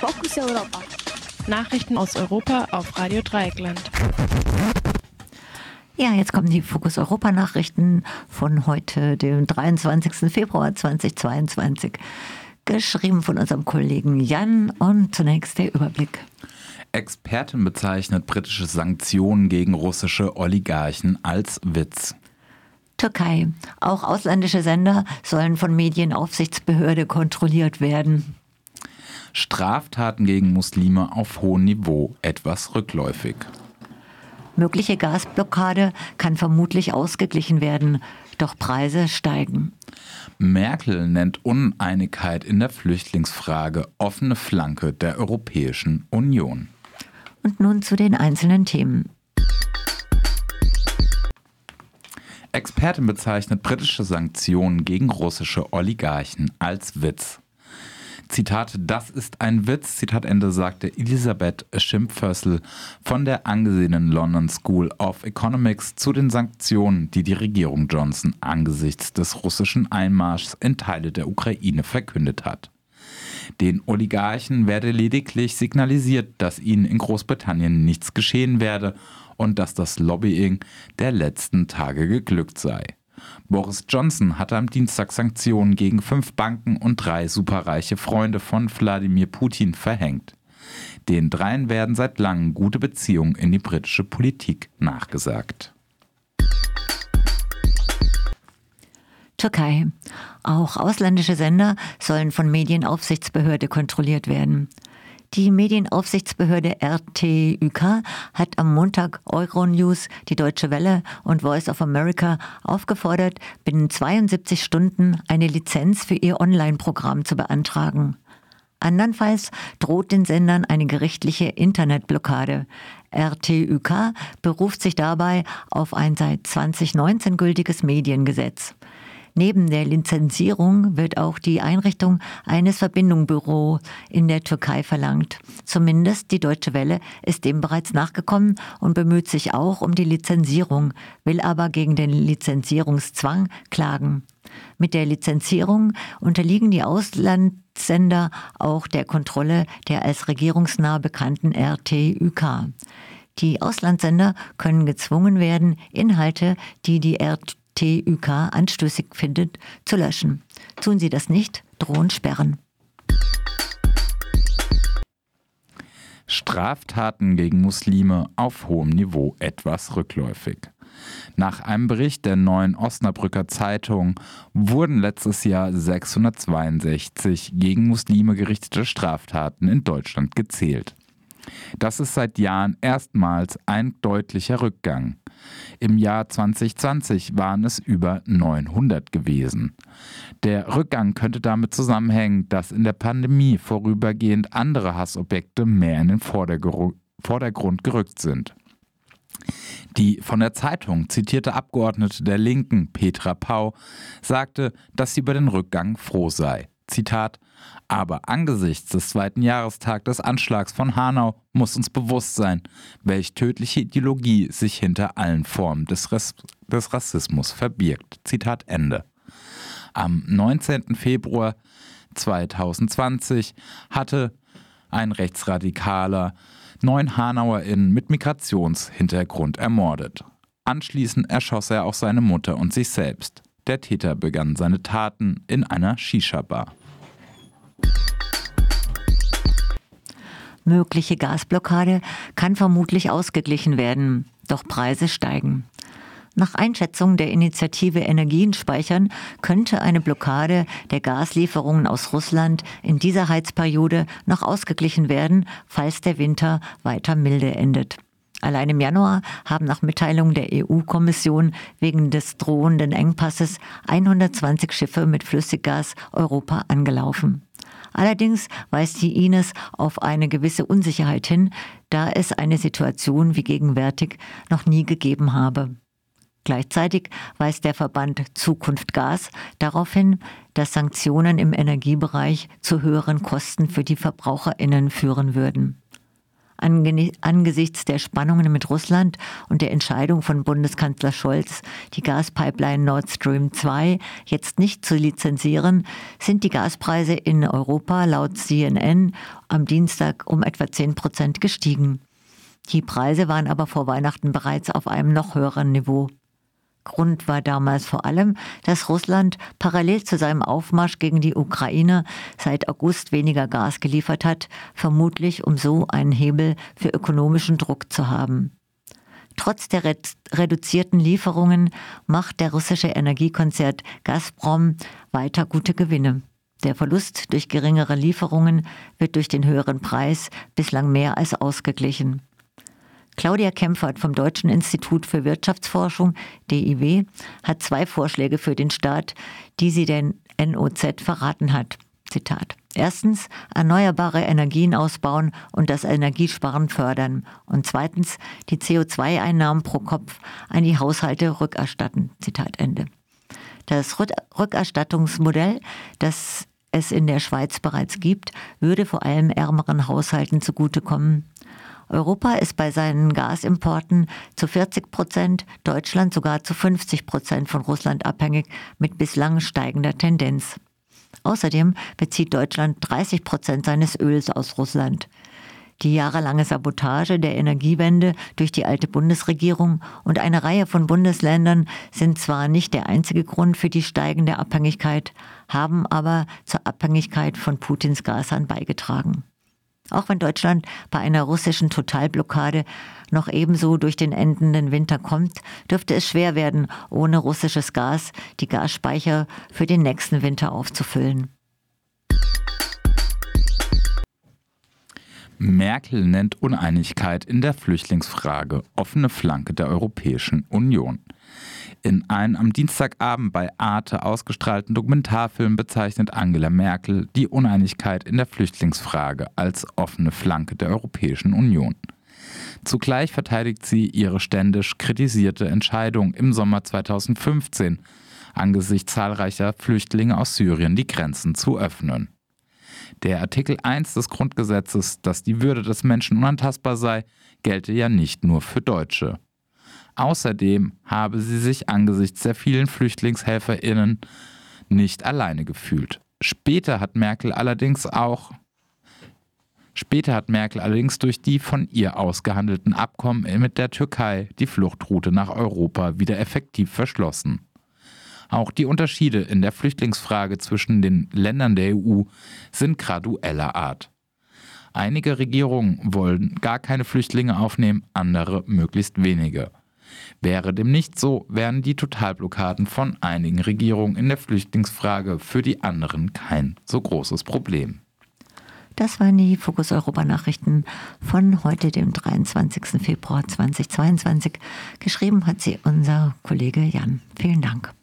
Fokus Europa. Nachrichten aus Europa auf Radio Dreieckland. Ja, jetzt kommen die Fokus Europa Nachrichten von heute, dem 23. Februar 2022. Geschrieben von unserem Kollegen Jan und zunächst der Überblick. Expertin bezeichnet britische Sanktionen gegen russische Oligarchen als Witz. Türkei. Auch ausländische Sender sollen von Medienaufsichtsbehörde kontrolliert werden. Straftaten gegen Muslime auf hohem Niveau etwas rückläufig. Mögliche Gasblockade kann vermutlich ausgeglichen werden, doch Preise steigen. Merkel nennt Uneinigkeit in der Flüchtlingsfrage offene Flanke der Europäischen Union. Und nun zu den einzelnen Themen. Expertin bezeichnet britische Sanktionen gegen russische Oligarchen als Witz. Zitat, das ist ein Witz, Zitat Ende, sagte Elisabeth Schimpfössl von der angesehenen London School of Economics zu den Sanktionen, die die Regierung Johnson angesichts des russischen Einmarschs in Teile der Ukraine verkündet hat. Den Oligarchen werde lediglich signalisiert, dass ihnen in Großbritannien nichts geschehen werde und dass das Lobbying der letzten Tage geglückt sei. Boris Johnson hatte am Dienstag Sanktionen gegen fünf Banken und drei superreiche Freunde von Wladimir Putin verhängt. Den dreien werden seit langem gute Beziehungen in die britische Politik nachgesagt. Türkei. Auch ausländische Sender sollen von Medienaufsichtsbehörde kontrolliert werden. Die Medienaufsichtsbehörde RTÜK hat am Montag Euronews, die Deutsche Welle und Voice of America aufgefordert, binnen 72 Stunden eine Lizenz für ihr Online-Programm zu beantragen. Andernfalls droht den Sendern eine gerichtliche Internetblockade. RTÜK beruft sich dabei auf ein seit 2019 gültiges Mediengesetz. Neben der Lizenzierung wird auch die Einrichtung eines Verbindungbüros in der Türkei verlangt. Zumindest die Deutsche Welle ist dem bereits nachgekommen und bemüht sich auch um die Lizenzierung, will aber gegen den Lizenzierungszwang klagen. Mit der Lizenzierung unterliegen die Auslandssender auch der Kontrolle der als regierungsnah bekannten RTÜK. Die Auslandssender können gezwungen werden, Inhalte, die die RTÜK TÜK anstößig findet, zu löschen. Tun Sie das nicht, drohen Sperren. Straftaten gegen Muslime auf hohem Niveau etwas rückläufig. Nach einem Bericht der neuen Osnabrücker Zeitung wurden letztes Jahr 662 gegen Muslime gerichtete Straftaten in Deutschland gezählt. Das ist seit Jahren erstmals ein deutlicher Rückgang. Im Jahr 2020 waren es über 900 gewesen. Der Rückgang könnte damit zusammenhängen, dass in der Pandemie vorübergehend andere Hassobjekte mehr in den Vordergrund gerückt sind. Die von der Zeitung zitierte Abgeordnete der Linken, Petra Pau, sagte, dass sie über den Rückgang froh sei. Zitat, aber angesichts des zweiten Jahrestags des Anschlags von Hanau muss uns bewusst sein, welch tödliche Ideologie sich hinter allen Formen des, Res des Rassismus verbirgt. Zitat Ende. Am 19. Februar 2020 hatte ein Rechtsradikaler neun HanauerInnen mit Migrationshintergrund ermordet. Anschließend erschoss er auch seine Mutter und sich selbst. Der Täter begann seine Taten in einer Shisha-Bar. Mögliche Gasblockade kann vermutlich ausgeglichen werden, doch Preise steigen. Nach Einschätzung der Initiative Energien speichern könnte eine Blockade der Gaslieferungen aus Russland in dieser Heizperiode noch ausgeglichen werden, falls der Winter weiter milde endet. Allein im Januar haben nach Mitteilung der EU-Kommission wegen des drohenden Engpasses 120 Schiffe mit Flüssiggas Europa angelaufen. Allerdings weist die Ines auf eine gewisse Unsicherheit hin, da es eine Situation wie gegenwärtig noch nie gegeben habe. Gleichzeitig weist der Verband Zukunft Gas darauf hin, dass Sanktionen im Energiebereich zu höheren Kosten für die Verbraucherinnen führen würden. Angesichts der Spannungen mit Russland und der Entscheidung von Bundeskanzler Scholz, die Gaspipeline Nord Stream 2 jetzt nicht zu lizenzieren, sind die Gaspreise in Europa laut CNN am Dienstag um etwa 10 Prozent gestiegen. Die Preise waren aber vor Weihnachten bereits auf einem noch höheren Niveau. Grund war damals vor allem, dass Russland parallel zu seinem Aufmarsch gegen die Ukraine seit August weniger Gas geliefert hat, vermutlich um so einen Hebel für ökonomischen Druck zu haben. Trotz der reduzierten Lieferungen macht der russische Energiekonzern Gazprom weiter gute Gewinne. Der Verlust durch geringere Lieferungen wird durch den höheren Preis bislang mehr als ausgeglichen. Claudia Kempfert vom Deutschen Institut für Wirtschaftsforschung, DIW, hat zwei Vorschläge für den Staat, die sie den NOZ verraten hat. Zitat. Erstens, erneuerbare Energien ausbauen und das Energiesparen fördern. Und zweitens, die CO2-Einnahmen pro Kopf an die Haushalte rückerstatten. Zitat Ende. Das Rückerstattungsmodell, das es in der Schweiz bereits gibt, würde vor allem ärmeren Haushalten zugutekommen. Europa ist bei seinen Gasimporten zu 40 Prozent, Deutschland sogar zu 50 Prozent von Russland abhängig mit bislang steigender Tendenz. Außerdem bezieht Deutschland 30 Prozent seines Öls aus Russland. Die jahrelange Sabotage der Energiewende durch die alte Bundesregierung und eine Reihe von Bundesländern sind zwar nicht der einzige Grund für die steigende Abhängigkeit, haben aber zur Abhängigkeit von Putins Gasern beigetragen. Auch wenn Deutschland bei einer russischen Totalblockade noch ebenso durch den endenden Winter kommt, dürfte es schwer werden, ohne russisches Gas die Gasspeicher für den nächsten Winter aufzufüllen. Merkel nennt Uneinigkeit in der Flüchtlingsfrage offene Flanke der Europäischen Union. In einem am Dienstagabend bei Arte ausgestrahlten Dokumentarfilm bezeichnet Angela Merkel die Uneinigkeit in der Flüchtlingsfrage als offene Flanke der Europäischen Union. Zugleich verteidigt sie ihre ständisch kritisierte Entscheidung im Sommer 2015, angesichts zahlreicher Flüchtlinge aus Syrien die Grenzen zu öffnen. Der Artikel 1 des Grundgesetzes, dass die Würde des Menschen unantastbar sei, gelte ja nicht nur für Deutsche. Außerdem habe sie sich angesichts der vielen FlüchtlingshelferInnen nicht alleine gefühlt. Später hat Merkel allerdings auch Später hat Merkel allerdings durch die von ihr ausgehandelten Abkommen mit der Türkei die Fluchtroute nach Europa wieder effektiv verschlossen. Auch die Unterschiede in der Flüchtlingsfrage zwischen den Ländern der EU sind gradueller Art. Einige Regierungen wollen gar keine Flüchtlinge aufnehmen, andere möglichst wenige. Wäre dem nicht so, wären die Totalblockaden von einigen Regierungen in der Flüchtlingsfrage für die anderen kein so großes Problem. Das waren die Fokus Europa Nachrichten von heute, dem 23. Februar 2022. Geschrieben hat sie unser Kollege Jan. Vielen Dank.